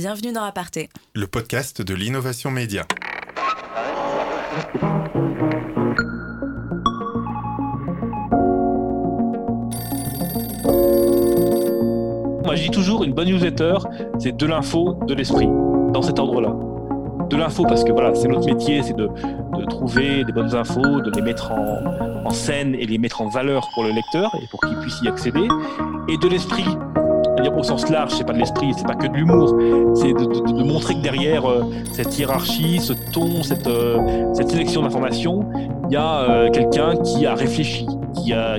Bienvenue dans Aparté, le podcast de l'innovation média. Moi, je dis toujours, une bonne newsletter, c'est de l'info, de l'esprit, dans cet ordre-là. De l'info, parce que voilà, c'est notre métier, c'est de, trouver des bonnes infos, de les mettre en, en, scène et les mettre en valeur pour le lecteur et pour qu'il puisse y accéder. Et de l'esprit, dire au sens large, c'est pas de l'esprit, c'est pas que de l'humour, c'est de, montrer que derrière euh, cette hiérarchie, ce ton, cette, euh, cette sélection d'informations, il y a euh, quelqu'un qui a réfléchi, qui a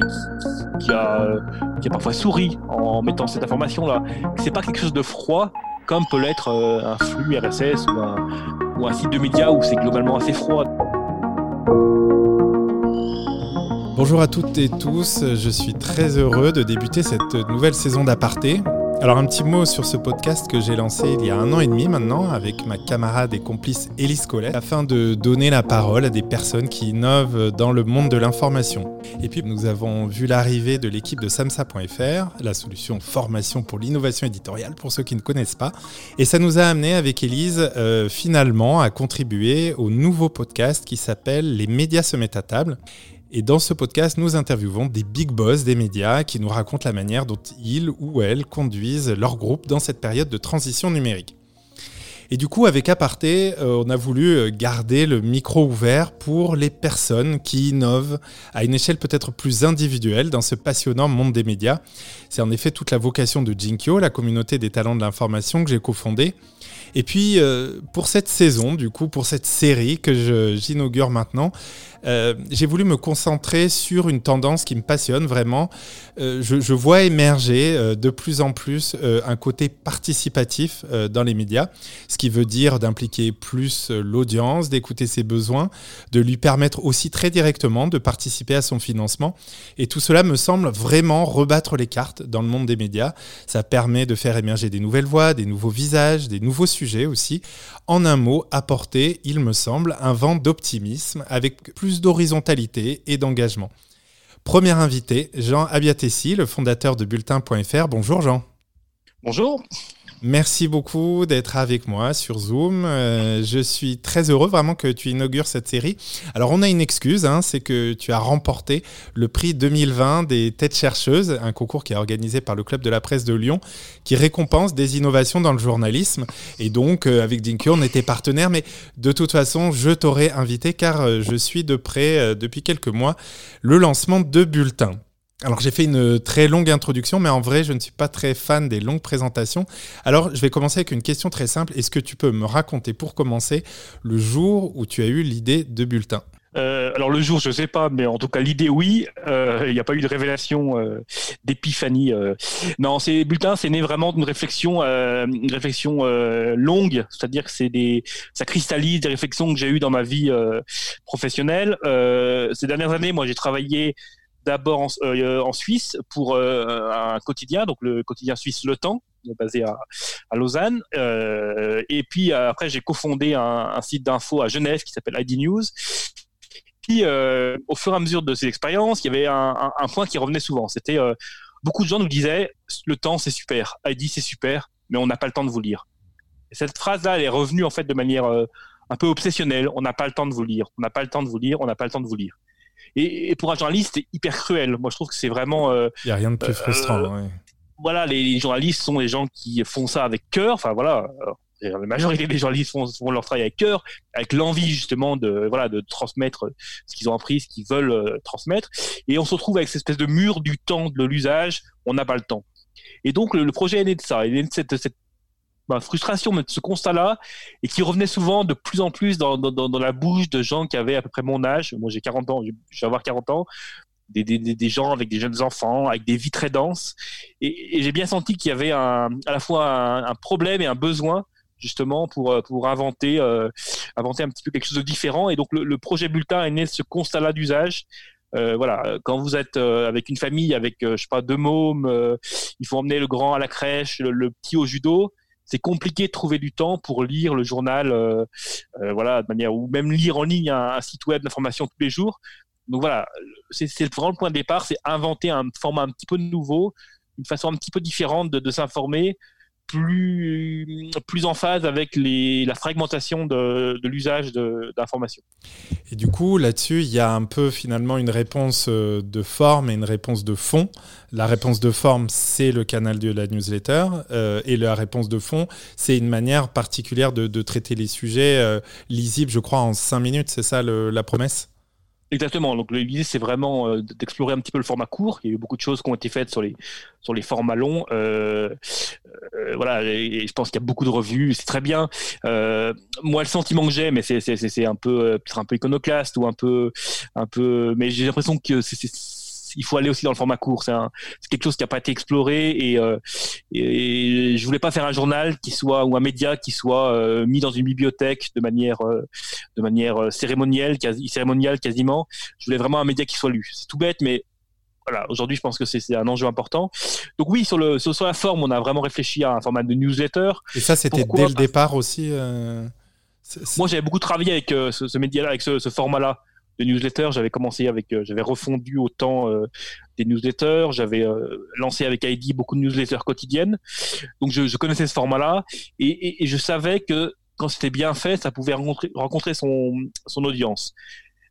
parfois souri en mettant cette information-là. C'est pas quelque chose de froid, comme peut l'être un flux RSS ou un, ou un site de médias où c'est globalement assez froid. Bonjour à toutes et tous, je suis très heureux de débuter cette nouvelle saison d'Aparté. Alors un petit mot sur ce podcast que j'ai lancé il y a un an et demi maintenant avec ma camarade et complice Élise Collet afin de donner la parole à des personnes qui innovent dans le monde de l'information. Et puis nous avons vu l'arrivée de l'équipe de samsa.fr, la solution formation pour l'innovation éditoriale pour ceux qui ne connaissent pas. Et ça nous a amené avec Élise euh, finalement à contribuer au nouveau podcast qui s'appelle Les médias se mettent à table. Et dans ce podcast, nous interviewons des big boss des médias qui nous racontent la manière dont ils ou elles conduisent leur groupe dans cette période de transition numérique. Et du coup, avec Aparté, euh, on a voulu euh, garder le micro ouvert pour les personnes qui innovent à une échelle peut-être plus individuelle dans ce passionnant monde des médias. C'est en effet toute la vocation de Jinkyo, la communauté des talents de l'information que j'ai cofondée. Et puis, euh, pour cette saison, du coup, pour cette série que j'inaugure maintenant, euh, j'ai voulu me concentrer sur une tendance qui me passionne vraiment. Euh, je, vois émerger de plus en plus un côté participatif dans les médias, ce qui veut dire d'impliquer plus l'audience, d'écouter ses besoins, de lui permettre aussi très directement de participer à son financement. Et tout cela me semble vraiment rebattre les cartes dans le monde des médias. Ça permet de faire émerger des nouvelles voix, des nouveaux visages, des nouveaux sujets aussi. En un mot, apporter, il me semble, un vent d'optimisme avec plus d'horizontalité et d'engagement. Premier invité, Jean Abiatessi, le fondateur de bulletin.fr. Bonjour Jean. Bonjour. Merci beaucoup d'être avec moi sur Zoom. Euh, je suis très heureux vraiment que tu inaugures cette série. Alors on a une excuse, hein, c'est que tu as remporté le prix 2020 des têtes chercheuses, un concours qui est organisé par le Club de la presse de Lyon, qui récompense des innovations dans le journalisme. Et donc euh, avec Dinky, on était partenaires, mais de toute façon, je t'aurais invité car euh, je suis de près depuis quelques mois le lancement de Bulletin. Alors j'ai fait une très longue introduction, mais en vrai je ne suis pas très fan des longues présentations. Alors je vais commencer avec une question très simple. Est-ce que tu peux me raconter pour commencer le jour où tu as eu l'idée de bulletin? Euh, alors le jour, je ne sais pas, mais en tout cas l'idée, oui. Euh, il n'y a pas eu de révélation euh, d'épiphanie. Non, c'est bulletin, c'est né vraiment d'une réflexion, une réflexion longue, c'est-à-dire que c'est des, ça cristallise des réflexions que j'ai eues dans ma vie professionnelle. ces dernières années, moi, j'ai travaillé d'abord en, euh, en, Suisse pour euh, un quotidien, donc le quotidien suisse Le Temps, basé à, Lausanne. Euh, et puis après, j'ai cofondé un, site d'info à Genève qui s'appelle ID News. Puis, au fur et à mesure de ces expériences, il y avait un, un, point qui revenait souvent. C'était beaucoup de gens nous disaient le temps c'est super, ID c'est super, mais on n'a pas le temps de vous lire. Et cette phrase-là, elle est revenue en fait de manière un peu obsessionnelle. On n'a pas le temps de vous lire, on n'a pas le temps de vous lire, on n'a pas le temps de vous lire. Et, pour un journaliste, c'est hyper cruel. Moi, je trouve que c'est vraiment. Euh, Il n'y a rien de plus frustrant. Euh, voilà, les, journalistes sont des gens qui font ça avec cœur. Enfin, voilà. la majorité des journalistes font, font, leur travail avec cœur, avec l'envie justement de voilà de transmettre ce qu'ils ont appris, ce qu'ils veulent euh, transmettre. Et on se retrouve avec cette espèce de mur du temps, de l'usage. On n'a pas le temps. Et donc le, projet est né de ça, il est né de cette, cette ma frustration de ce constat-là et qui revenait souvent de plus en plus dans, la bouche de gens qui avaient à peu près mon âge. Moi, j'ai 40 ans, je vais avoir 40 ans. Des, des, des, gens avec des jeunes enfants, avec des vies très denses. Et, j'ai bien senti qu'il y avait à la fois un, problème et un besoin justement pour, euh, pour inventer, euh, inventer un petit peu quelque chose de différent. Et donc le, projet Bulletin est né de ce constat-là d'usage. Euh, voilà, quand vous êtes avec une famille, avec je sais pas deux mômes, il faut emmener le grand à la crèche, le petit au judo c'est compliqué de trouver du temps pour lire le journal, euh, euh, voilà, de manière ou même lire en ligne un, site web d'information tous les jours. Donc voilà, c'est vraiment le point de départ, c'est inventer un format un petit peu nouveau, une façon un petit peu différente de, s'informer plus, en phase avec la fragmentation de, l'usage d'informations. Et du coup, là-dessus, il y a un peu finalement une réponse euh, de forme et une réponse de fond. La réponse de forme, c'est le canal de la newsletter, euh, et la réponse de fond, c'est une manière particulière de, traiter les sujets euh, lisibles, je crois, en cinq minutes, c'est ça la promesse? Exactement. Donc l'idée c'est vraiment euh, d'explorer un petit peu le format court. Il y a eu beaucoup de choses qui ont été faites sur les sur les formats longs. Euh, euh, voilà. Et, je pense qu'il y a beaucoup de revues. C'est très bien. moi, le sentiment que j'ai, mais c'est c'est un peu un peu iconoclaste ou un peu un peu. Mais j'ai l'impression que c'est il faut aller aussi dans le format court. C'est quelque chose qui n'a pas été exploré et, euh, et, je voulais pas faire un journal qui soit ou un média qui soit euh, mis dans une bibliothèque de manière euh, de manière cérémonielle, quasi, cérémoniale quasiment. Je voulais vraiment un média qui soit lu. C'est tout bête, mais voilà, aujourd'hui, je pense que c'est un enjeu important. Donc oui, sur, le, sur, la forme, on a vraiment réfléchi à un format de newsletter. Et ça, c'était dès le départ aussi Moi, j'avais beaucoup travaillé avec ce, ce média-là, avec ce, ce format-là de newsletters. J'avais commencé avec, euh, j'avais refondu autant euh, des newsletters. J'avais euh, lancé avec Heidi beaucoup de newsletters quotidiennes. Donc je, connaissais ce format-là et, je savais que quand c'était bien fait, ça pouvait rencontrer, rencontrer son, son audience.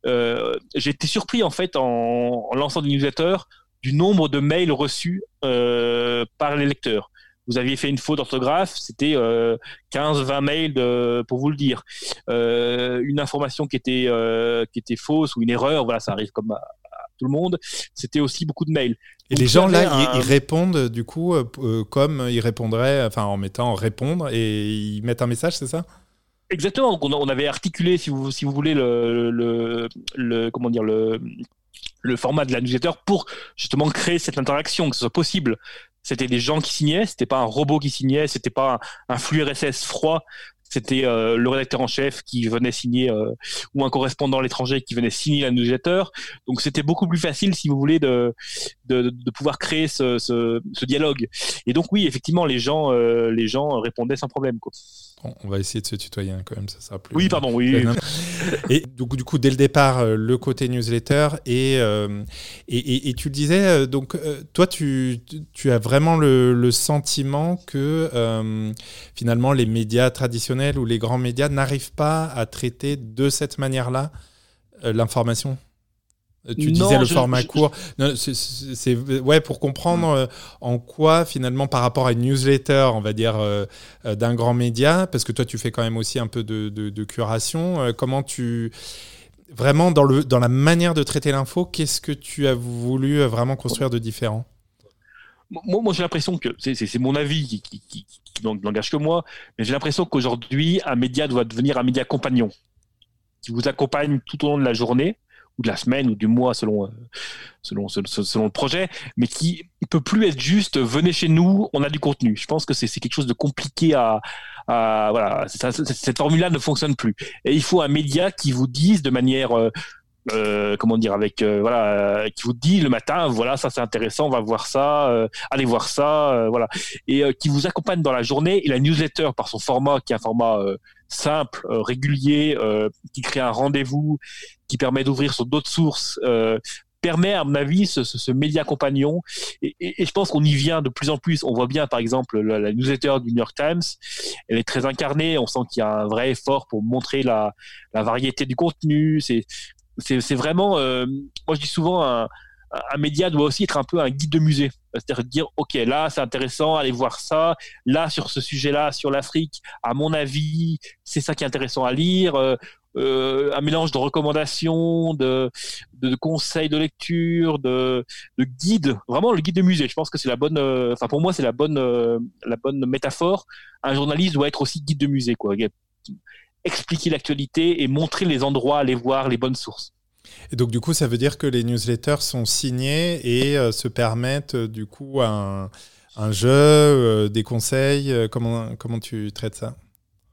j'ai été surpris en fait en, lançant des newsletters du nombre de mails reçus par les lecteurs vous aviez fait une faute d'orthographe, c'était 15-20 euh, mails de, pour vous le dire. Euh, une information qui était, euh, qui était fausse ou une erreur, voilà, ça arrive comme à, tout le monde, c'était aussi beaucoup de mails. Et les gens là, ils, répondent du coup comme ils répondraient, enfin en mettant répondre et ils mettent un message, c'est ça? Exactement. On, avait articulé, si vous, si vous voulez, le, le, le comment dire, le, le format de la newsletter pour justement créer cette interaction, que ce soit possible c'était des gens qui signaient, c'était pas un robot qui signait, c'était pas un, flux RSS froid, c'était euh, le rédacteur en chef qui venait signer euh, ou un correspondant à l'étranger qui venait signer la newsletter. Donc c'était beaucoup plus facile, si vous voulez, de, de, pouvoir créer ce, ce, dialogue. Et donc oui, effectivement, les gens, euh, les gens répondaient sans problème. Quoi on va essayer de se tutoyer hein, quand même, ça sera plus. Oui, pardon, oui. et donc, du coup, dès le départ, le côté newsletter euh, et, et, tu le disais, donc toi, tu, tu, as vraiment le, sentiment que finalement les médias traditionnels ou les grands médias n'arrivent pas à traiter de cette manière-là l'information? Tu disais le format court. C'est ouais pour comprendre euh, en quoi finalement par rapport à une newsletter, on va dire euh, euh, d'un grand média, parce que toi tu fais quand même aussi un peu de, curation. comment tu vraiment dans le dans la manière de traiter l'info, qu'est-ce que tu as voulu vraiment construire de différent? Moi, moi j'ai l'impression que c'est mon avis qui, qui, qui, n'engage que moi, mais j'ai l'impression qu'aujourd'hui un média doit devenir un média compagnon qui vous accompagne tout au long de la journée ou de la semaine ou du mois selon euh, selon selon le projet, mais qui ne peut plus être juste venez chez nous, on a du contenu. Je pense que c'est quelque chose de compliqué à, à voilà, cette formule-là ne fonctionne plus. Et il faut un média qui vous dise de manière euh, euh, comment dire avec voilà qui vous dit le matin voilà ça c'est intéressant on va voir ça allez voir ça voilà et qui vous accompagne dans la journée et la newsletter par son format qui est un format simple, euh, régulier, euh, qui crée un rendez-vous, qui permet d'ouvrir sur d'autres sources, euh, permet, à mon avis, ce, média compagnon. Et, et, je pense qu'on y vient de plus en plus. On voit bien, par exemple, la, newsletter du New York Times. Elle est très incarnée. On sent qu'il y a un vrai effort pour montrer la, la variété du contenu. C'est, c'est, vraiment, moi je dis souvent, un, média doit aussi être un peu un guide de musée. C'est-à-dire dire, OK, là, c'est intéressant, allez voir ça. Là, sur ce sujet-là, sur l'Afrique, à mon avis, c'est ça qui est intéressant à lire. Euh, euh, un mélange de recommandations, de, conseils de lecture, de, de guides, vraiment le guide de musée. Je pense que c'est la bonne, euh, enfin pour moi c'est la bonne, la bonne métaphore. Un journaliste doit être aussi guide de musée, quoi. Expliquer l'actualité et montrer les endroits, aller voir les bonnes sources. Et donc, du coup, ça veut dire que les newsletters sont signés et euh, se permettent, euh, du coup, un, un jeu, euh, des conseils. comment, comment tu traites ça?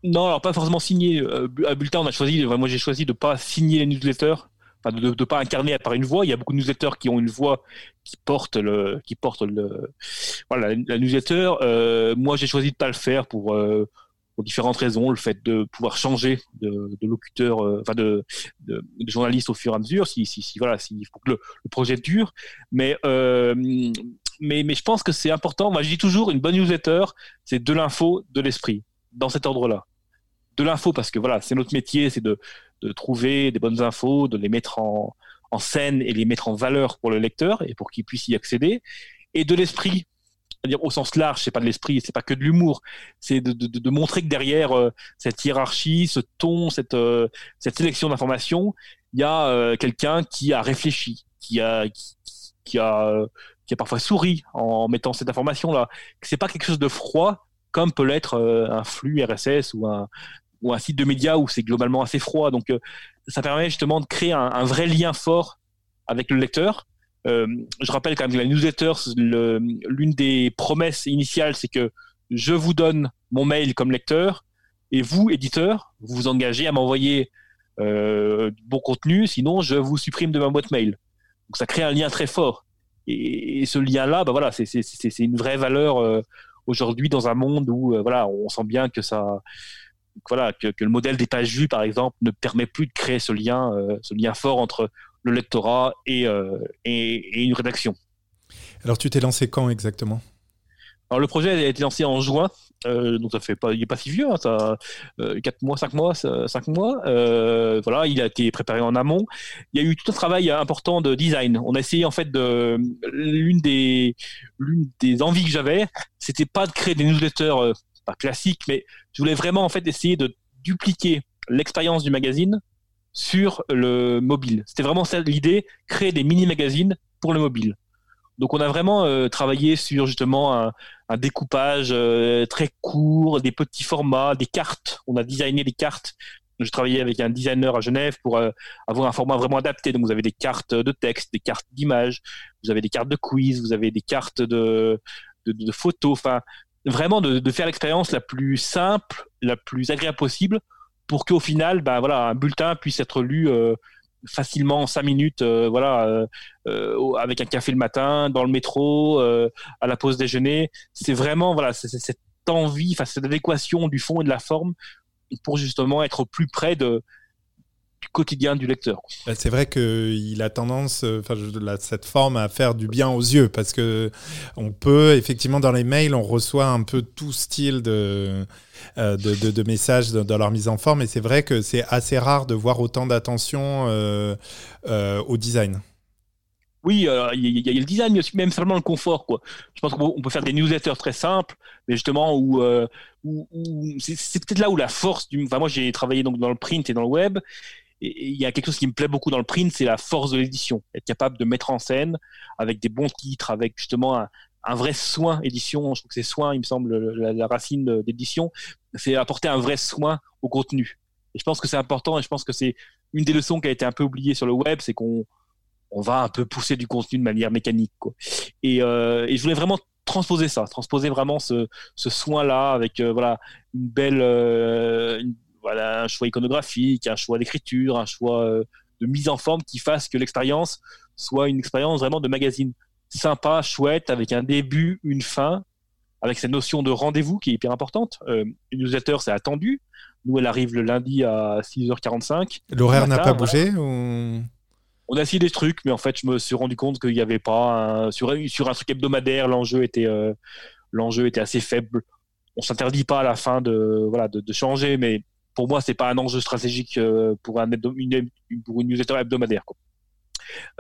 Non, alors pas forcément signé. à Bulletin, on a choisi, moi j'ai choisi de ne pas signer les newsletters, enfin de ne pas incarner par une voix. Il y a beaucoup de newsletters qui ont une voix qui porte le, qui porte le, voilà, la, newsletter. moi, j'ai choisi de ne pas le faire pour pour différentes raisons, le fait de pouvoir changer de, locuteur, euh, enfin de, de, journaliste au fur et à mesure, si, si, voilà, si, faut que le, projet dure. Mais euh, mais, mais je pense que c'est important. Moi, je dis toujours, une bonne newsletter, c'est de l'info, de l'esprit, dans cet ordre-là. De l'info, parce que voilà, c'est notre métier, c'est de, trouver des bonnes infos, de les mettre en scène et les mettre en valeur pour le lecteur et pour qu'il puisse y accéder. Et de l'esprit, c'est-à-dire au sens large, c'est pas de l'esprit, c'est pas que de l'humour, c'est de, montrer que derrière euh, cette hiérarchie, ce ton, cette, euh, cette sélection d'informations, il y a euh, quelqu'un qui a réfléchi, qui a, parfois souri en mettant cette information-là. C'est pas quelque chose de froid comme peut l'être un flux RSS ou un, site de médias où c'est globalement assez froid. Donc, ça permet justement de créer un, vrai lien fort avec le lecteur je rappelle quand même que la newsletter, l'une des promesses initiales, c'est que je vous donne mon mail comme lecteur et vous, éditeur, vous vous engagez à m'envoyer euh, bon contenu, sinon je vous supprime de ma boîte mail. Donc ça crée un lien très fort. Et, ce lien-là, bah voilà, c'est une vraie valeur euh, aujourd'hui dans un monde où euh, voilà, on sent bien que ça, voilà, que, le modèle des pages vues, par exemple, ne permet plus de créer ce lien, ce lien fort entre le lectorat euh, et, et, une rédaction. Alors tu t'es lancé quand exactement? Alors le projet a été lancé en juin, euh, donc ça fait pas, il est pas si vieux, hein, ça, euh, 4 mois, 5 mois, 5 mois. Euh, voilà, il a été préparé en amont. Il y a eu tout un travail important de design. On a essayé en fait de l'une des l'une des envies que j'avais, c'était pas de créer des newsletters pas classiques, mais je voulais vraiment en fait essayer de dupliquer l'expérience du magazine sur le mobile. C'était vraiment ça l'idée, créer des mini-magazines pour le mobile. Donc on a vraiment euh, travaillé sur justement un, découpage euh, très court, des petits formats, des cartes. On a designé des cartes. Je travaillais avec un designer à Genève pour euh, avoir un format vraiment adapté. Donc vous avez des cartes de texte, des cartes d'images, vous avez des cartes de quiz, vous avez des cartes de, photos. Enfin, vraiment de faire l'expérience la plus simple, la plus agréable possible pour qu'au final, ben voilà, un bulletin puisse être lu euh, facilement en cinq minutes, euh, voilà, euh, euh, avec un café le matin, dans le métro, à la pause déjeuner. C'est vraiment voilà, c'est cette envie, enfin cette adéquation du fond et de la forme pour justement être plus près de quotidien du lecteur. Bah, c'est vrai qu'il a tendance, enfin, cette forme à faire du bien aux yeux parce que on peut effectivement dans les mails, on reçoit un peu tout style de euh, de, de, messages dans leur mise en forme. Et c'est vrai que c'est assez rare de voir autant d'attention euh, euh, au design. Oui, il y, a le design, mais aussi même seulement le confort. Quoi. Je pense qu'on peut faire des newsletters très simples, mais justement où, où, c'est peut-être là où la force du. Enfin, moi, j'ai travaillé donc dans le print et dans le web, et il y a quelque chose qui me plaît beaucoup dans le print, c'est la force de l'édition. Être capable de mettre en scène avec des bons titres, avec justement un, vrai soin édition. Je trouve que c'est soin, il me semble, la, racine d'édition, c'est apporter un vrai soin au contenu. Et je pense que c'est important et je pense que c'est une des leçons qui a été un peu oubliée sur le web, c'est qu'on on va un peu pousser du contenu de manière mécanique. Quoi. Et, euh, je voulais vraiment transposer ça, transposer vraiment ce, soin-là avec euh, voilà une belle, euh, voilà un choix iconographique, un choix d'écriture, un choix euh, de mise en forme qui fasse que l'expérience soit une expérience vraiment de magazine sympa, chouette, avec un début, une fin, avec cette notion de rendez-vous qui est hyper importante. Euh, une newsletter, c'est attendu. Nous, elle arrive le lundi à 6h45. L'horaire n'a pas bougé ou... On a essayé des trucs, mais en fait, je me suis rendu compte qu'il n'y avait pas un... sur, sur un truc hebdomadaire, l'enjeu était euh, l'enjeu était assez faible. On s'interdit pas à la fin de voilà de, changer, mais pour moi, c'est pas un enjeu stratégique euh, pour un une, pour une newsletter hebdomadaire. Quoi.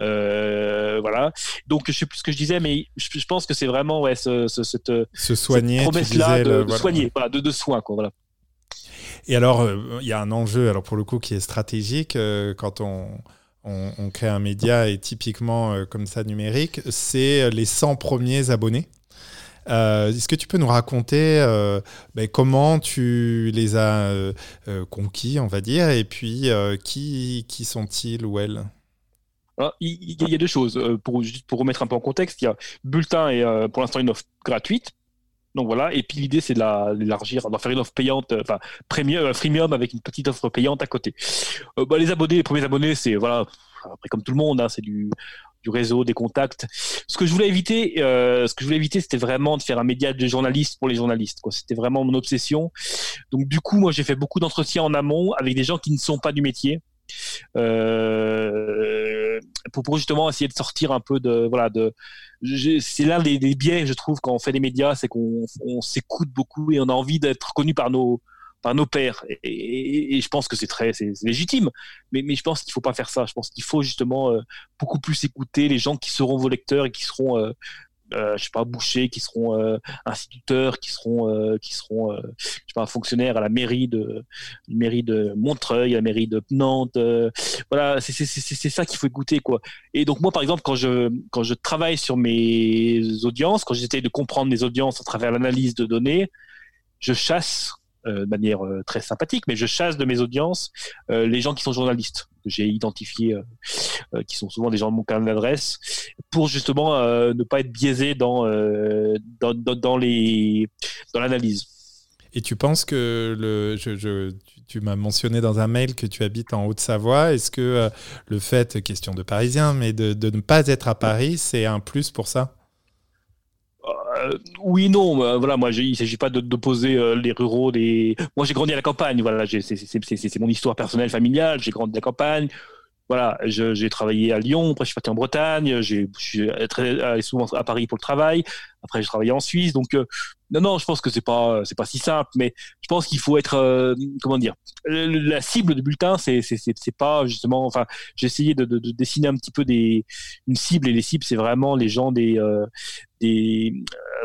Euh, voilà. Donc, je sais plus ce que je disais, mais je, pense que c'est vraiment ouais, ce, cette, soigner, promesse-là de, soigner, de, de soins. Quoi, voilà. Et alors, euh, il y a un enjeu, alors pour le coup, qui est stratégique euh, quand on, on, crée un média et typiquement comme ça numérique, c'est les 100 premiers abonnés. Est-ce que tu peux nous raconter ben, comment tu les as conquis, on va dire, et puis qui, sont-ils ou elles? Il, y a deux choses. Euh, pour, juste pour remettre un peu en contexte, il y a Bulletin et euh, pour l'instant une offre gratuite. Donc voilà, et puis l'idée c'est d'élargir, d'en faire une offre payante, euh, enfin premium, freemium avec une petite offre payante à côté. bah, les abonnés, les premiers abonnés, c'est voilà, après comme tout le monde, hein, c'est du, du réseau, des contacts. Ce que je voulais éviter, ce que je voulais éviter, c'était vraiment de faire un média de journalistes pour les journalistes. C'était vraiment mon obsession. Donc du coup, moi j'ai fait beaucoup d'entretiens en amont avec des gens qui ne sont pas du métier. Euh, pour, justement essayer de sortir un peu de voilà de c'est l'un des, biais je trouve quand on fait des médias c'est qu'on on, s'écoute beaucoup et on a envie d'être connu par nos par nos pairs et, je pense que c'est très c'est légitime. Mais, je pense qu'il faut pas faire ça. Je pense qu'il faut justement beaucoup plus écouter les gens qui seront vos lecteurs et qui seront euh, je sais pas bouchers qui seront euh, instituteurs qui seront euh, qui seront euh, je sais pas fonctionnaires à la mairie de mairie de Montreuil à la mairie de Nantes voilà c'est c'est c'est ça qu'il faut écouter quoi. Et donc moi par exemple quand je quand je travaille sur mes audiences quand j'essaie de comprendre mes audiences à travers l'analyse de données je chasse de manière très sympathique mais je chasse de mes audiences les gens qui sont journalistes que j'ai identifiés euh, qui sont souvent des gens de mon carnet d'adresse, pour justement euh, ne pas être biaisé dans, euh, dans, dans, les, dans l'analyse. Et tu penses que le, je, tu, m'as mentionné dans un mail que tu habites en Haute-Savoie. Est-ce que le fait, question de Parisien, mais de, de ne pas être à Paris, c'est un plus pour ça? Oui, non, voilà, moi, il ne s'agit pas d'opposer les ruraux. Moi, j'ai grandi à la campagne, voilà, c'est mon histoire personnelle, familiale. J'ai grandi à la campagne voilà, j'ai travaillé à Lyon, après je suis parti en Bretagne, je suis très souvent à Paris pour le travail, après j'ai travaillé en Suisse, donc euh, non, non, je pense que c'est pas c'est pas si simple, mais je pense qu'il faut être euh, comment dire, la cible de bulletin, c'est c'est pas justement, enfin, j'ai essayé de, de, de, dessiner un petit peu des une cible et les cibles, c'est vraiment les gens des euh, des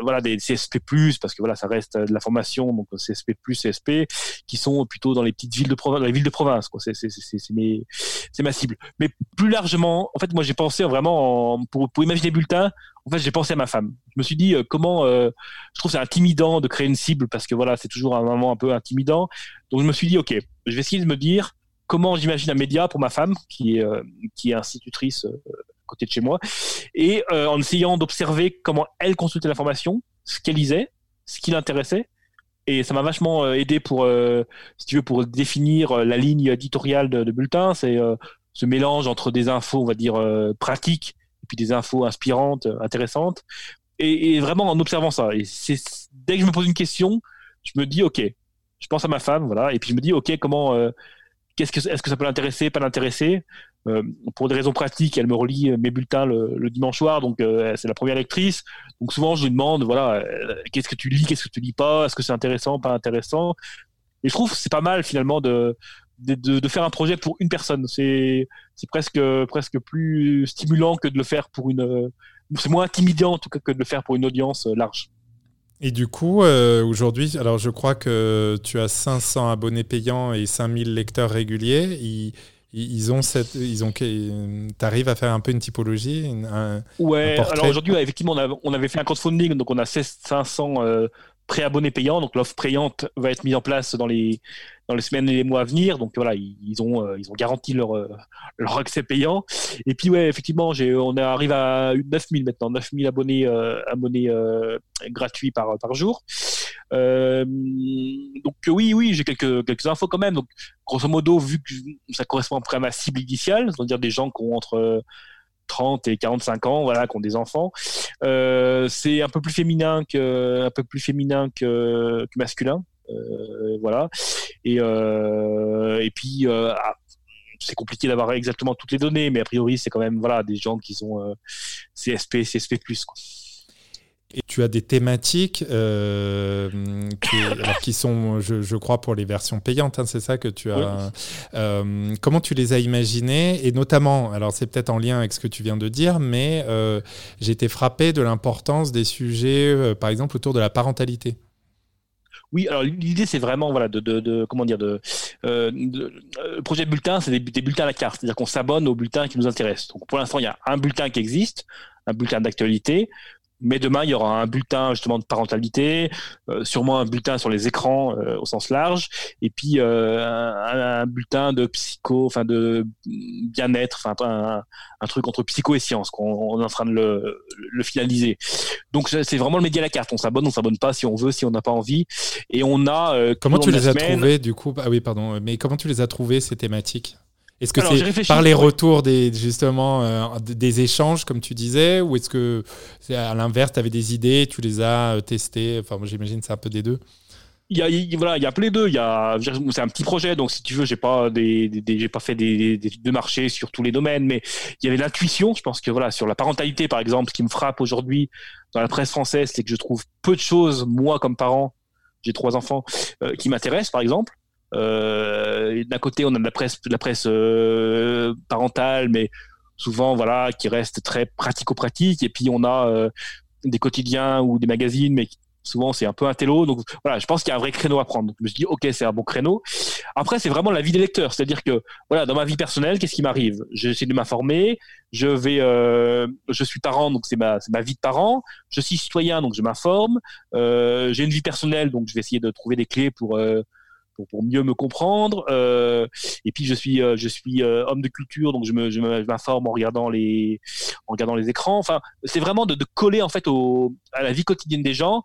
voilà des CSP+ parce que voilà ça reste de la formation donc CSP+ CSP qui sont plutôt dans les petites villes de province les villes de province quoi. C'est c'est c'est c'est ma cible. Mais plus largement en fait moi j'ai pensé vraiment en, pour pour imaginer bulletin en fait j'ai pensé à ma femme. Je me suis dit euh, comment euh, je trouve c'est intimidant de créer une cible parce que voilà c'est toujours un moment un peu intimidant donc je me suis dit ok je vais essayer de me dire comment j'imagine un média pour ma femme qui est qui est institutrice côté de chez moi, et euh, en essayant d'observer comment elle consultait l'information, ce qu'elle lisait, ce qui l'intéressait. Et ça m'a vachement euh, aidé pour, euh, si tu veux, pour définir la ligne éditoriale de, bulletin. C'est ce mélange entre des infos, on va dire, pratiques, et puis des infos inspirantes, intéressantes. Et, vraiment en observant ça. Dès que je me pose une question, je me dis, OK, je pense à ma femme, voilà, et puis je me dis, OK, comment, qu'est-ce que, est-ce que ça peut l'intéresser, pas l'intéresser euh, pour des raisons pratiques, elle me relit euh, mes bulletins le, dimanche soir, donc euh, c'est la première lectrice. Donc souvent, je lui demande, voilà, qu'est-ce que tu lis, qu'est-ce que tu lis pas, est-ce que c'est intéressant, pas intéressant. Et je trouve que c'est pas mal finalement de, de, de, faire un projet pour une personne. C'est c'est presque presque plus stimulant que de le faire pour une. C'est moins intimidant en tout cas que de le faire pour une audience large. Et du coup, aujourd'hui, alors je crois que tu as 500 abonnés payants et 5000 lecteurs réguliers ils ont cette, ils ont, t'arrives à faire un peu une typologie, un, ouais. alors aujourd'hui, effectivement, on, avait fait un crowdfunding, donc on a 500 euh, pré-abonnés payants, donc l'offre payante va être mise en place dans les dans les semaines et les mois à venir. Donc voilà, ils, ont euh, ils ont garanti leur euh, leur accès payant. Et puis ouais, effectivement, on arrive à 9000 maintenant, 9000 abonnés abonnés gratuits par par jour. Euh, donc oui, oui, j'ai quelques, quelques infos quand même. Donc grosso modo, vu que ça correspond à ma cible initiale, c'est-à-dire des gens qui ont entre 30 et 45 ans, voilà, qui ont des enfants, euh, c'est un peu plus féminin que, un peu plus féminin que, masculin. Euh, voilà. Et, et puis, ah, c'est compliqué d'avoir exactement toutes les données, mais a priori, c'est quand même voilà, des gens qui sont CSP, CSP+. Quoi. Et tu as des thématiques euh, qui, sont, je, crois, pour les versions payantes, hein, c'est ça que tu as. Euh, comment tu les as imaginées? Et notamment, alors c'est peut-être en lien avec ce que tu viens de dire, mais euh, j'ai été frappé de l'importance des sujets, par exemple, autour de la parentalité. Oui, alors l'idée c'est vraiment voilà de, de, comment dire de, le projet de bulletin c'est des, des, bulletins à la carte, c'est-à-dire qu'on s'abonne aux bulletins qui nous intéressent. Donc pour l'instant il y a un bulletin qui existe, un bulletin d'actualité. Mais demain, il y aura un bulletin justement de parentalité, euh, sûrement un bulletin sur les écrans euh, au sens large, et puis euh, un, bulletin de psycho, enfin de bien-être, enfin un, un, truc entre psycho et science, qu'on est en train de le, le finaliser. Donc c'est vraiment le média à la carte. On s'abonne, on s'abonne pas si on veut, si on n'a pas envie, et on a. comment tu les as trouvés du coup? Ah oui, pardon. Mais comment tu les as trouvés ces thématiques? Est-ce que c'est par les retours des, justement euh, des échanges, comme tu disais, ou est-ce que à l'inverse, tu avais des idées, tu les as euh, testées? Enfin, j'imagine c'est un peu des deux. il y a, voilà, il y a plein deux. Il y a, c'est un petit projet, donc si tu veux, j'ai pas des, j'ai pas fait des, des de marché sur tous les domaines, mais il y avait l'intuition. Je pense que voilà, sur la parentalité, par exemple, ce qui me frappe aujourd'hui dans la presse française, c'est que je trouve peu de choses, moi comme parent, j'ai trois enfants, euh, qui m'intéressent, par exemple. Euh, d'un côté, on a de la presse, euh, parentale, mais souvent, voilà, qui reste très pratico-pratique. Et puis, on a euh, des quotidiens ou des magazines, mais souvent c'est un peu un télo. Donc voilà, je pense qu'il y a un vrai créneau à prendre. Donc, je me suis dit, ok, c'est un bon créneau. Après, c'est vraiment la vie des lecteurs. C'est-à-dire que, voilà, dans ma vie personnelle, qu'est-ce qui m'arrive? J'essaie de m'informer. Je vais, je suis parent, donc c'est ma, ma vie de parent. Je suis citoyen, donc je m'informe. J'ai une vie personnelle, donc je vais essayer de trouver des clés pour pour, pour, mieux me comprendre. Euh, et puis je suis, euh, je suis euh, homme de culture, donc je me, je m'informe en regardant les, en regardant les écrans. Enfin, c'est vraiment de, coller en fait au, à la vie quotidienne des gens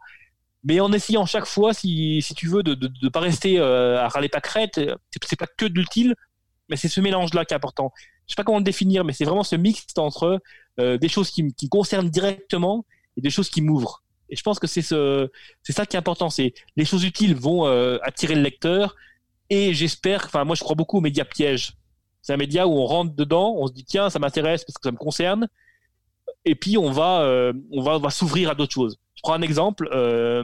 mais en essayant chaque fois, si, si tu veux, de ne pas rester à râler pas crête, c'est pas que de l'utile, mais c'est ce mélange-là qui est important. Je sais pas comment le définir, mais c'est vraiment ce mix entre des choses qui, qui concernent directement et des choses qui m'ouvrent. Et je pense que c'est ce, c'est ça qui est important. C'est les choses utiles vont euh, attirer le lecteur. Et j'espère, enfin moi je crois beaucoup aux médias pièges. C'est un média où on rentre dedans, on se dit tiens ça m'intéresse parce que ça me concerne, et puis on va, euh, on va, on va s'ouvrir à d'autres choses. Je prends un exemple. Euh,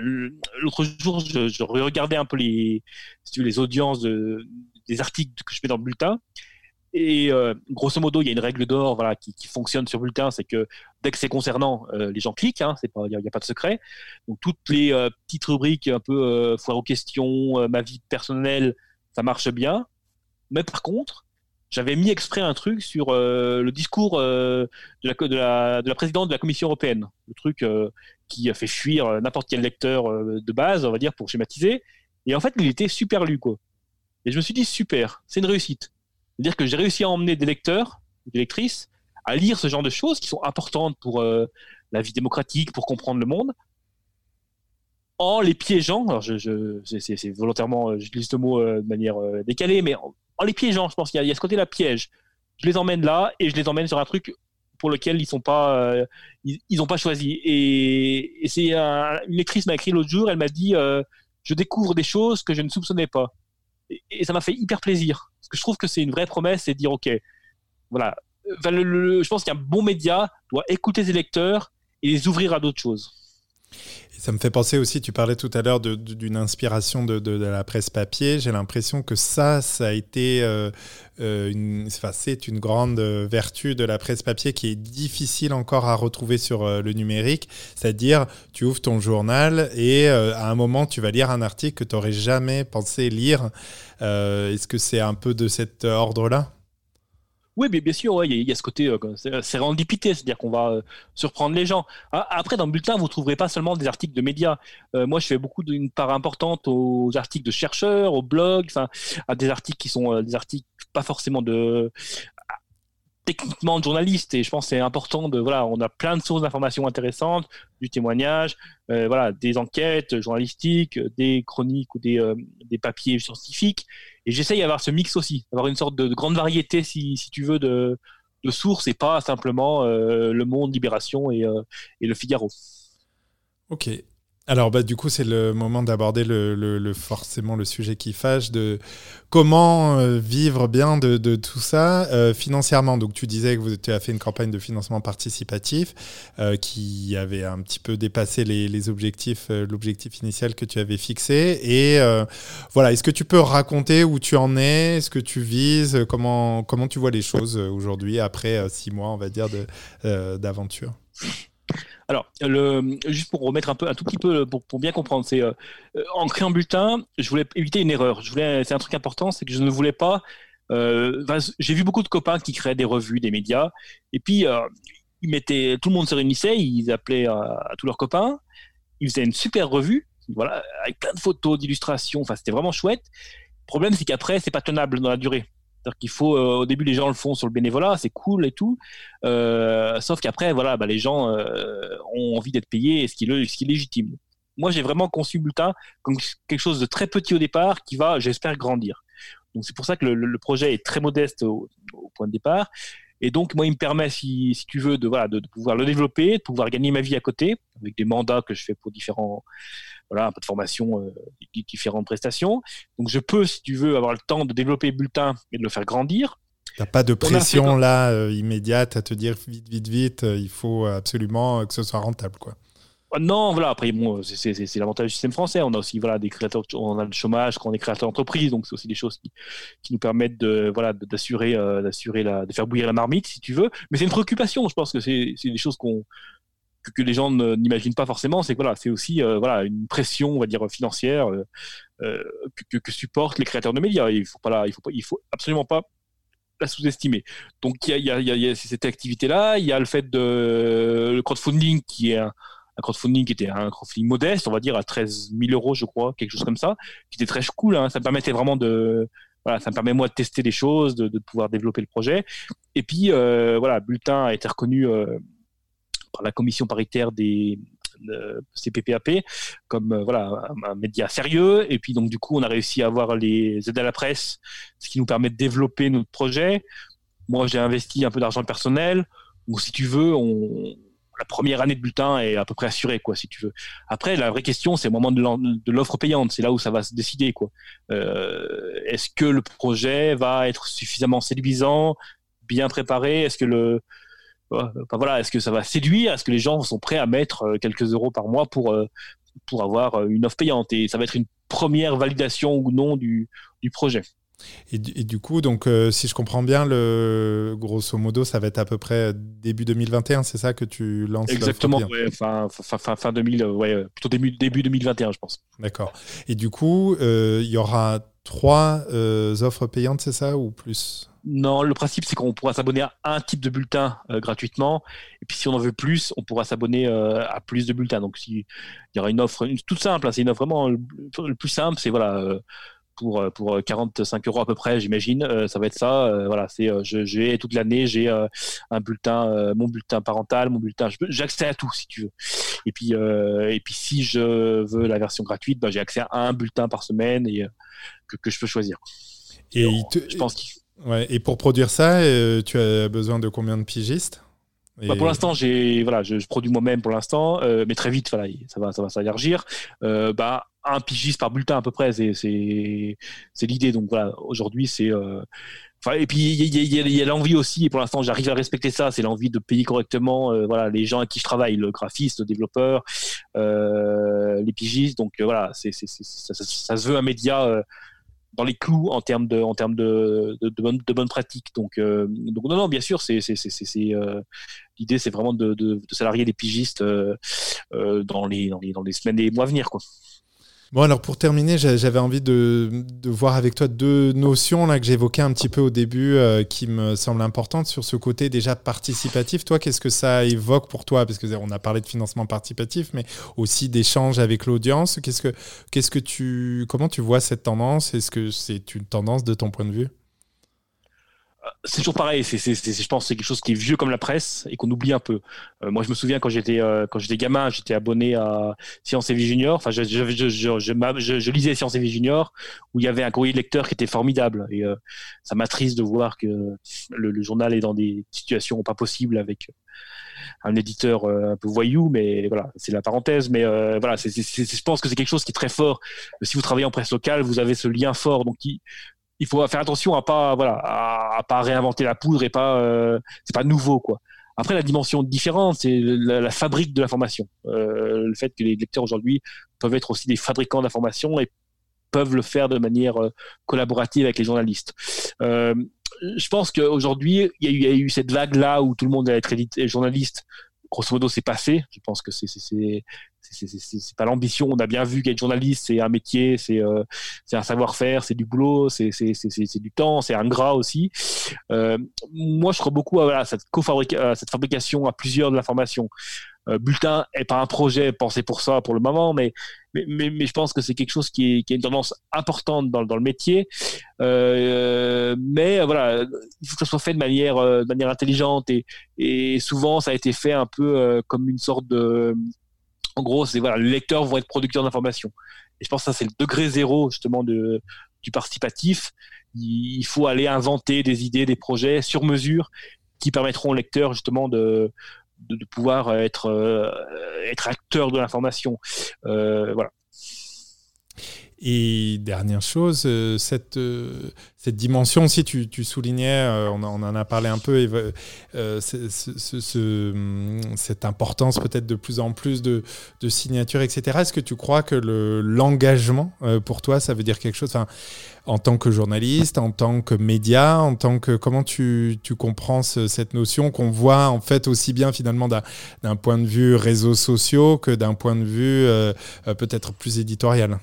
L'autre jour, je, regardais un peu les, les audiences de, des articles que je mets dans le bulletin. Et euh, grosso modo, il y a une règle d'or voilà, qui, qui, fonctionne sur bulletin, c'est que dès que c'est concernant, euh, les gens cliquent, hein, il n'y a, a, pas de secret. Donc toutes les euh, petites rubriques un peu euh, foire aux questions, euh, ma vie personnelle, ça marche bien. Mais par contre, j'avais mis exprès un truc sur euh, le discours de, la, de, la, de, la, présidente de la Commission européenne, le truc qui a fait fuir n'importe quel lecteur de base, on va dire, pour schématiser. Et en fait, il était super lu, quoi. Et je me suis dit, super, c'est une réussite. C'est-à-dire que j'ai réussi à emmener des lecteurs, des lectrices, à lire ce genre de choses qui sont importantes pour la vie démocratique, pour comprendre le monde, en les piégeant. Alors, c'est volontairement, j'utilise ce mot de manière décalée, mais en, les piégeant, je pense qu'il y, a ce côté-là piège. Je les emmène là et je les emmène sur un truc pour lequel ils sont pas, euh, ils, pas choisi. Et, une lectrice m'a écrit l'autre jour, elle m'a dit, euh, je découvre des choses que je ne soupçonnais pas. Et, ça m'a fait hyper plaisir parce que je trouve que c'est une vraie promesse, c'est dire ok, voilà. Je pense qu'un bon média doit écouter ses lecteurs et les ouvrir à d'autres choses. Ça me fait penser aussi, tu parlais tout à l'heure d'une inspiration de, la presse papier. J'ai l'impression que ça, ça a été, euh, euh une, enfin, c'est une grande vertu de la presse papier qui est difficile encore à retrouver sur euh, le numérique. C'est-à-dire, tu ouvres ton journal et euh, à un moment, tu vas lire un article que tu n'aurais jamais pensé lire. Euh, est-ce que c'est un peu de cet ordre-là? Oui, bien sûr, ouais, il, y a, il y, a ce côté euh, sérendipité, c'est-à-dire qu'on va euh, surprendre les gens. Ah, après, dans le bulletin, vous ne trouverez pas seulement des articles de médias. Euh, moi, je fais beaucoup d'une part importante aux articles de chercheurs, aux blogs, à des articles qui sont euh, des articles pas forcément de techniquement de journaliste. Et je pense c'est important de voilà on a plein de sources d'informations intéressantes du témoignage euh, voilà des enquêtes journalistiques des chroniques ou des, euh, des papiers scientifiques. Et j'essaye d'avoir ce mix aussi d'avoir une sorte de, de, grande variété si, si tu veux de, de sources et pas simplement euh, le Monde Libération et, et le Figaro. Ok alors bah, du coup c'est le moment d'aborder le, le, forcément le sujet qui fâche de comment euh, vivre bien de, tout ça euh, financièrement. Donc tu disais que tu as fait une campagne de financement participatif euh, qui avait un petit peu dépassé les, objectifs, l'objectif initial que tu avais fixé. Et voilà, est-ce que tu peux raconter où tu en es, ce que tu vises, comment comment tu vois les choses aujourd'hui après six mois on va dire d'aventure? Alors, le, juste pour remettre un peu, un tout petit peu, pour, bien comprendre, c'est euh, en créant bulletin, je voulais éviter une erreur. Je voulais, c'est un truc important, c'est que je ne voulais pas. Euh, j'ai vu beaucoup de copains qui créaient des revues, des médias, et puis euh, ils mettaient, tout le monde se réunissait, ils appelaient à, tous leurs copains, ils faisaient une super revue, voilà, avec plein de photos, d'illustrations. Enfin, c'était vraiment chouette. Le problème, c'est qu'après, c'est pas tenable dans la durée. C'est-à-dire qu'il faut, euh, au début, les gens le font sur le bénévolat, c'est cool et tout. Euh, sauf qu'après, voilà, bah, les gens euh, ont envie d'être payés, ce qui, est, ce qui légitime. Moi, j'ai vraiment conçu Bulletin comme quelque chose de très petit au départ qui va, j'espère, grandir. Donc, c'est pour ça que le, projet est très modeste au, point de départ. Et donc, moi, il me permet, si, si tu veux, de, voilà, de, pouvoir le développer, de pouvoir gagner ma vie à côté, avec des mandats que je fais pour différents, voilà, un peu de formation, différentes prestations. Donc je peux, si tu veux, avoir le temps de développer le bulletin et de le faire grandir. Il n'y a pas de pression là immédiate à te dire vite, vite, vite, il faut absolument que ce soit rentable. quoi. Non, voilà, après, bon, c'est l'avantage du système français. On a aussi voilà, des créateurs, on a le chômage quand on est créateur d'entreprise, donc c'est aussi des choses qui, qui, nous permettent de voilà d'assurer euh, d'assurer de faire bouillir la marmite si tu veux. Mais c'est une préoccupation. Je pense que c'est des choses qu'on que, les gens n'imaginent pas forcément. C'est voilà, c'est aussi euh, voilà une pression, on va dire financière euh, que, que, supportent les créateurs de médias. Il faut pas là, il faut faut absolument pas la sous-estimer. Donc il y a, cette activité-là, il y a le fait de le crowdfunding qui est un, un crowdfunding qui était un crowdfunding modeste, on va dire à 13 000 euros, je crois, quelque chose comme ça, qui était très cool. Hein. Ça me permettait vraiment de, voilà, ça me permet moi de tester des choses, de, pouvoir développer le projet. Et puis euh, voilà, Bulletin a été reconnu euh, par la commission paritaire des CPPAP comme euh, voilà un, média sérieux. Et puis donc du coup, on a réussi à avoir les aides à la presse, ce qui nous permet de développer notre projet. Moi, j'ai investi un peu d'argent personnel. Ou si tu veux, on, la première année de bulletin est à peu près assurée, quoi, si tu veux. Après, la vraie question, c'est au moment de l'offre payante. C'est là où ça va se décider, quoi. Euh, est-ce que le projet va être suffisamment séduisant, bien préparé? Est-ce que le, voilà, est-ce que ça va séduire? Est-ce que les gens sont prêts à mettre euh, quelques euros par mois pour euh, pour avoir une offre payante? Et ça va être une première validation ou non du, du projet. Et, du coup, donc, euh, si je comprends bien, le, grosso modo, ça va être à peu près début 2021, c'est ça que tu lances Exactement, fin, fin, fin, 2000, ouais, plutôt début, début 2021, je pense. D'accord. Et du coup, euh, il y aura trois euh, offres payantes, c'est ça, ou plus? Non, le principe, c'est qu'on pourra s'abonner à un type de bulletin gratuitement. Et puis, si on en veut plus, on pourra s'abonner à plus de bulletins. Donc, s'il y aura une offre toute simple, hein, c'est une offre vraiment le plus simple, c'est voilà, pour euh, pour 45 euros à peu près, j'imagine. Euh, ça va être ça. Euh, voilà, c'est j'ai toute l'année, j'ai un bulletin, mon bulletin parental, mon bulletin. J'ai accès à tout si tu veux. Et puis et puis si je veux la version gratuite, bah, j'ai accès à un bulletin par semaine et que, que je peux choisir. Et, je pense Ouais, et pour produire ça, tu as besoin de combien de pigistes? Bah, pour l'instant, j'ai voilà, je, produis moi-même pour l'instant, mais très vite, voilà, ça va, ça va s'élargir. bah, un pigiste par bulletin à peu près, c'est l'idée. Donc voilà, aujourd'hui c'est euh, et puis il y, a, l'envie aussi, et pour l'instant j'arrive à respecter ça, c'est l'envie de payer correctement euh, voilà, les gens à qui je travaille, le graphiste, le développeur, euh, les pigistes. Donc voilà, c'est, ça, ça, se veut un média dans les clous en termes de, en termes de, de, bonnes de bonne pratiques. Donc, donc non, non, bien sûr, c'est, c'est, l'idée c'est vraiment de, de, salarier les pigistes dans, les, dans, les, dans les semaines et les mois à venir. Quoi. Bon, alors pour terminer, j'avais envie de, voir avec toi deux notions là, que j'évoquais un petit peu au début euh, qui me semblent importantes sur ce côté déjà participatif. Toi, qu'est-ce que ça évoque pour toi? Parce qu'on a parlé de financement participatif, mais aussi d'échange avec l'audience. Qu'est-ce que, qu'est-ce que tu, comment tu vois cette tendance? Est-ce que c'est une tendance de ton point de vue? C'est toujours pareil. C'est, je pense, c'est quelque chose qui est vieux comme la presse et qu'on oublie un peu. Euh, moi, je me souviens quand j'étais euh, quand j'étais gamin, j'étais abonné à Science et Vie Junior. Enfin, je, je, je, je, lisais Science et Vie Junior où il y avait un courrier de lecteur qui était formidable. Et euh, ça m'attriste de voir que le, journal est dans des situations pas possibles avec un éditeur un peu voyou, mais voilà, c'est la parenthèse. Mais voilà, je pense que c'est quelque chose qui est très fort. Si vous travaillez en presse locale, vous avez ce lien fort, donc qui, il faut faire attention à pas voilà à, pas réinventer la poudre et pas euh, c'est pas nouveau quoi. Après la dimension différente c'est la, fabrique de l'information. Euh, le fait que les lecteurs aujourd'hui peuvent être aussi des fabricants d'information et peuvent le faire de manière euh, collaborative avec les journalistes. je pense qu'aujourd'hui, il y, a eu cette vague-là où tout le monde allait être journaliste. Grosso modo, c'est passé. Je pense que c'est c'est pas l'ambition. On a bien vu qu'être journaliste, c'est un métier, c'est euh, un savoir-faire, c'est du boulot, c'est du temps, c'est ingrat aussi. Euh, moi, je crois beaucoup à, cette, cette fabrication à plusieurs de l'information. Euh, bulletin est pas un projet pensé pour ça pour le moment, mais mais, mais, je pense que c'est quelque chose qui est, une tendance importante dans, dans le métier. Euh, mais voilà, il faut que ça soit fait de manière, de manière intelligente et, et souvent ça a été fait un peu comme une sorte de en gros, c'est voilà, les lecteurs vont être producteurs d'informations. Et je pense que ça, c'est le degré zéro, justement, du participatif. Il faut aller inventer des idées, des projets sur mesure qui permettront aux lecteurs, justement, de, de, pouvoir être, euh, de l'information. Euh, voilà. Et dernière chose, euh, cette, euh, cette dimension aussi, tu, soulignais, euh, on, en a parlé un peu, hum, cette importance peut-être de plus en plus de, de signatures, etc. Est-ce que tu crois que l'engagement, pour toi, ça veut dire quelque chose? En tant que journaliste, en tant que média, en tant que... Comment tu, tu comprends cette notion qu'on voit en fait aussi bien finalement d'un point de vue réseaux sociaux que d'un point de vue peut-être plus éditorial?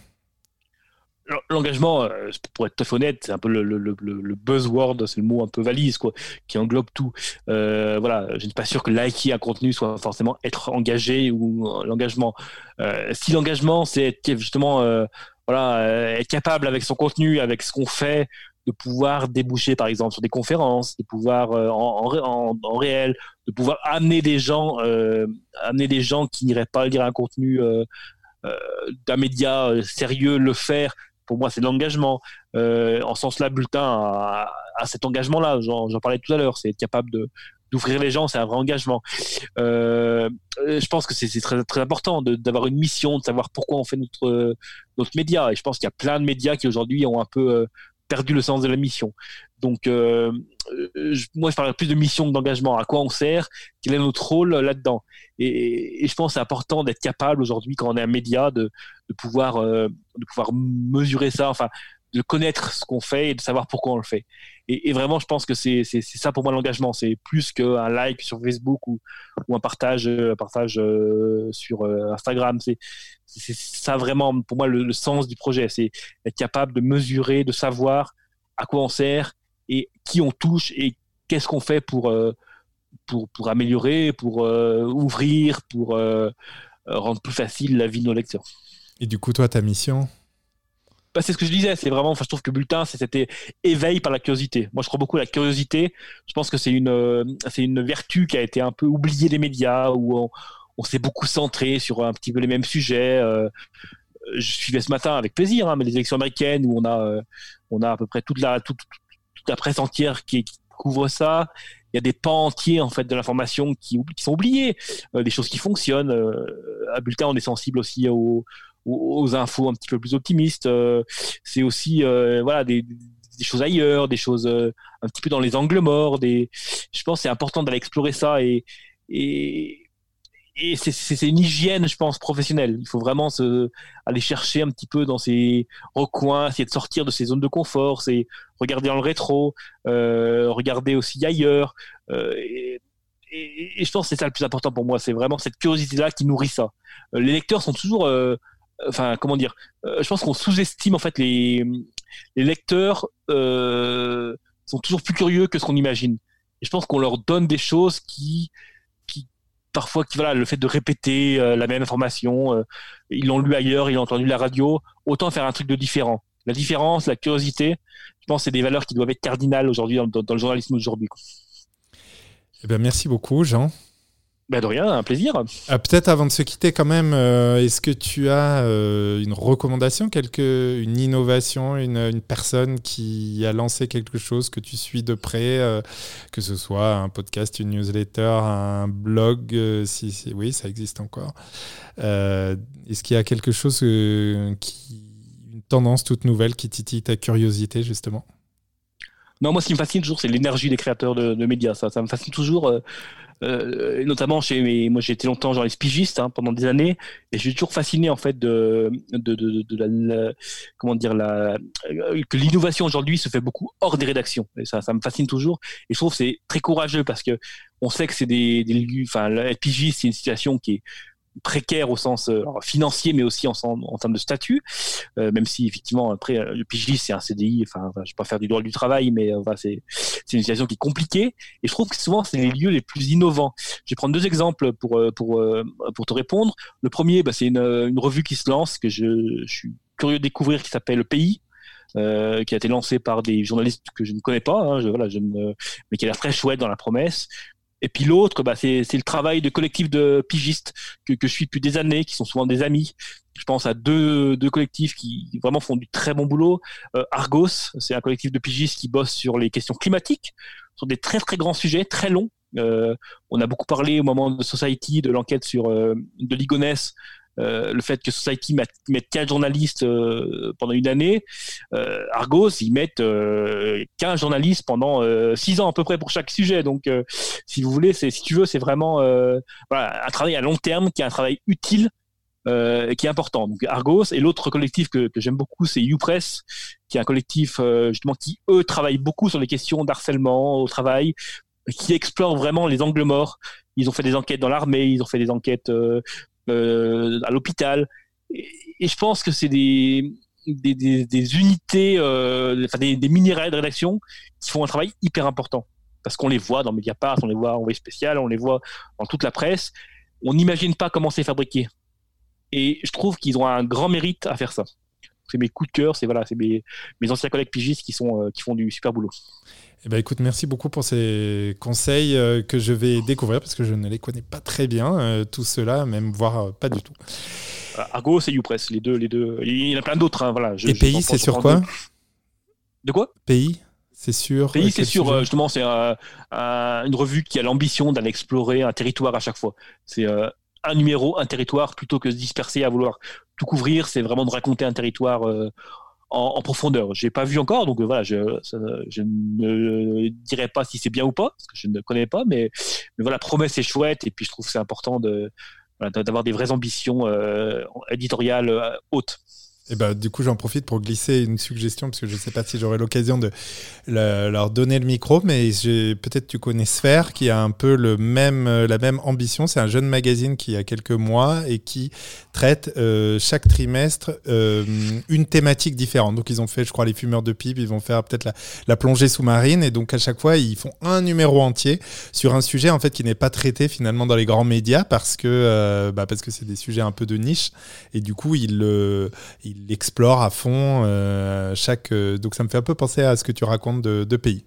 L'engagement, euh, pour être tout honnête, c'est un peu le, buzzword, c'est le mot un peu valise, quoi, qui englobe tout. Euh, voilà, je ne suis pas sûr que liker un contenu soit forcément être engagé ou euh, l'engagement. si l'engagement, c'est justement, voilà, être capable avec son contenu, avec ce qu'on fait, de pouvoir déboucher, par exemple, sur des conférences, de pouvoir en, en, en, réel, de pouvoir amener des gens, amener des gens qui n'iraient pas lire un contenu. d'un média sérieux le faire pour moi, c'est de l'engagement. Euh, en sens là, Bulletin à, cet engagement-là. J'en parlais tout à l'heure. C'est être capable d'ouvrir les gens, c'est un vrai engagement. Euh, je pense que c'est très, important d'avoir une mission, de savoir pourquoi on fait notre, notre média. Et je pense qu'il y a plein de médias qui aujourd'hui ont un peu euh, perdu le sens de la mission. Donc, euh, moi, je parle plus de mission que d'engagement. À quoi on sert Quel est notre rôle là-dedans et, je pense que c'est important d'être capable aujourd'hui, quand on est un média, de, de pouvoir, euh, de pouvoir mesurer ça, enfin, de connaître ce qu'on fait et de savoir pourquoi on le fait. Et, vraiment, je pense que c'est ça pour moi l'engagement. C'est plus qu'un like sur Facebook ou, un partage, partage euh, sur Instagram. C'est ça vraiment, pour moi, le sens du projet. C'est être capable de mesurer, de savoir à quoi on sert et qui on touche et qu'est-ce qu'on fait pour, euh, pour, pour, améliorer, pour euh, ouvrir, pour euh, rendre plus facile la vie de nos lecteurs. Et du coup, toi, ta mission? Bah, c'est ce que je disais, c'est vraiment, enfin, je trouve que Bulletin, c'était éveil par la curiosité. Moi, je crois beaucoup à la curiosité. Je pense que c'est une, c'est une vertu qui a été un peu oubliée des médias, où on, s'est beaucoup centré sur un petit peu les mêmes sujets. je suivais ce matin avec plaisir, hein, mais les élections américaines où on a, on a à peu près toute la, toute, la presse entière qui, couvre ça. Il y a des pans entiers en fait de l'information qui, sont oubliés, euh, des choses qui fonctionnent. Euh, à Bulletin, on est sensible aussi aux, aux, infos un petit peu plus optimistes. Euh, c'est aussi voilà des, choses ailleurs, des choses un petit peu dans les angles morts. Je pense que c'est important d'aller explorer ça et, c'est une hygiène, je pense, professionnelle. Il faut vraiment aller chercher un petit peu dans ces recoins, essayer de sortir de ces zones de confort, c'est regarder dans le rétro, euh, regarder aussi ailleurs. Euh, et, je pense que c'est ça le plus important pour moi. C'est vraiment cette curiosité-là qui nourrit ça. Euh, les lecteurs sont toujours, euh, enfin, comment dire, je pense qu'on sous-estime en fait les, les lecteurs sont toujours plus curieux que ce qu'on imagine. Je pense qu'on leur donne des choses qui parfois qui voilà le fait de répéter euh, la même information, euh, ils l'ont lu ailleurs, ils ont entendu la radio, autant faire un truc de différent. La différence, la curiosité, je pense, c'est des valeurs qui doivent être cardinales aujourd'hui dans, le journalisme d'aujourd'hui. Eh ben, merci beaucoup, Jean. Ben de rien, un plaisir. Ah, peut-être avant de se quitter quand même, euh, est-ce que tu as euh, une recommandation, quelque, une innovation, une, une, personne qui a lancé quelque chose que tu suis de près, euh, que ce soit un podcast, une newsletter, un blog, si, si, oui, ça existe encore. est-ce qu'il y a quelque chose qui, une tendance toute nouvelle qui titille ta curiosité justement? Non, moi, ce qui me fascine toujours, c'est l'énergie des créateurs de, de, médias. Ça, ça me fascine toujours. Euh, notamment chez moi j'ai été longtemps journaliste pigiste hein, pendant des années et je suis toujours fasciné en fait de de, de, de la, comment dire la que l'innovation aujourd'hui se fait beaucoup hors des rédactions. Et ça ça me fascine toujours et je trouve c'est très courageux parce que on sait que c'est des, des enfin être pigiste c'est une situation qui est précaire au sens euh, financier, mais aussi en, termes de statut, euh, même si effectivement après euh, le pigiste c'est un CDI, enfin je vais pas faire du droit du travail, mais c'est une situation qui est compliquée et je trouve que souvent c'est les lieux les plus innovants. Je vais prendre deux exemples pour te répondre. Le premier, bah, c'est une, revue qui se lance que je, suis curieux de découvrir qui s'appelle Le Pays. Qui a été lancé par des journalistes que je ne connais pas, hein, mais qui a l'air très chouette dans la promesse. Et puis l'autre, bah, c'est le travail de collectifs de pigistes que, que je suis depuis des années, qui sont souvent des amis. Je pense à deux, deux collectifs qui vraiment font du très bon boulot. Euh, Argos, c'est un collectif de pigistes qui bosse sur les questions climatiques, sur des très très grands sujets, très longs. Euh, on a beaucoup parlé au moment de Society de l'enquête sur euh, de Ligonès euh, le fait que Society mette, 15 journalistes euh, pendant une année, euh, Argos, ils mettent 15 journalistes pendant 6 ans à peu près pour chaque sujet. Donc, si vous voulez, si tu veux, c'est vraiment un travail à long terme qui est un travail utile. Euh, qui est important. Donc Argos et l'autre collectif que, j'aime beaucoup, c'est YouPress, qui est un collectif justement qui eux travaillent beaucoup sur les questions d'harcèlement au travail, qui explore vraiment les angles morts. Ils ont fait des enquêtes dans l'armée, ils ont fait des enquêtes à l'hôpital. Et, je pense que c'est des, des, unités, euh, enfin des, des de rédaction qui font un travail hyper important. Parce qu'on les voit dans Mediapart, on les voit en Envoyé spécial, on les voit dans toute la presse. On n'imagine pas comment c'est fabriqué. Et je trouve qu'ils ont un grand mérite à faire ça. C'est mes coups de cœur, c'est voilà, mes, mes, anciens collègues pigistes qui, sont, euh, qui font du super boulot. Eh ben, écoute, merci beaucoup pour ces conseils euh, que je vais découvrir parce que je ne les connais pas très bien, euh, tout cela, même voire euh, pas du tout. Argos et YouPress, les deux, les deux. Il y en a plein d'autres. Hein, voilà. et pays, c'est sur quoi De quoi? Pays c'est sûr. Pays, c'est sûr. Justement, c'est une revue qui a l'ambition d'aller explorer un territoire à chaque fois. C'est un numéro, un territoire, plutôt que de se disperser à vouloir tout couvrir. C'est vraiment de raconter un territoire en, profondeur. J'ai pas vu encore, donc euh, voilà, je, je ne dirais pas si c'est bien ou pas, parce que je ne connais pas, mais, mais voilà, promesse est chouette, et puis je trouve que c'est important de d'avoir des vraies ambitions euh, éditoriales euh, hautes. Et bah, du coup, j'en profite pour glisser une suggestion, parce que je ne sais pas si j'aurai l'occasion de leur donner le micro, mais peut-être tu connais Sphère, qui a un peu le même, euh, la même ambition. C'est un jeune magazine qui a quelques mois et qui traite euh, chaque trimestre euh, une thématique différente. Donc, ils ont fait, je crois, les fumeurs de pipe, ils vont faire peut-être la, plongée sous-marine, et donc à chaque fois, ils font un numéro entier sur un sujet en fait qui n'est pas traité finalement dans les grands médias, parce que bah, c'est des sujets un peu de niche, et du coup, ils il explore à fond euh, chaque. Euh, donc ça me fait un peu penser à ce que tu racontes de, pays.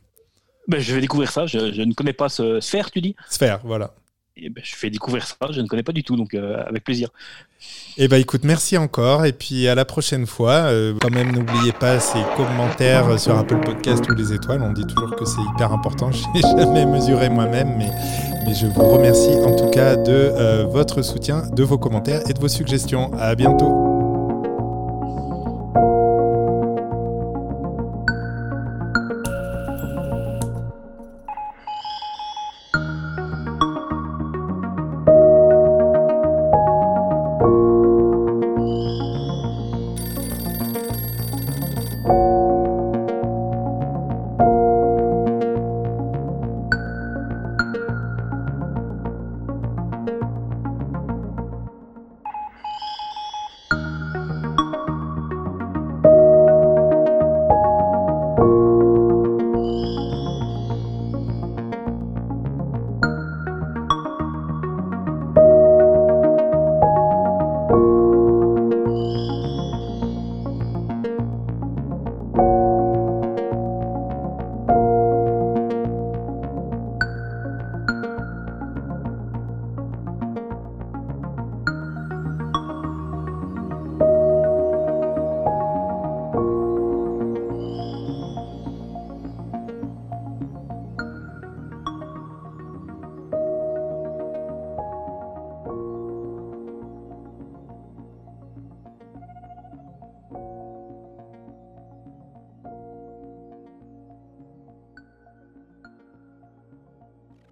Ben, je vais découvrir ça. Je, ne connais pas ce sphère, tu dis? Sphère, voilà. Et ben, je fais découvrir ça. Je ne connais pas du tout, donc euh, avec plaisir. Eh ben écoute, merci encore et puis à la prochaine fois. quand même, n'oubliez pas ces commentaires sur Apple Podcast ou les étoiles. On dit toujours que c'est hyper important. Je n'ai jamais mesuré moi-même, mais, mais je vous remercie en tout cas de votre soutien, de vos commentaires et de vos suggestions. À bientôt.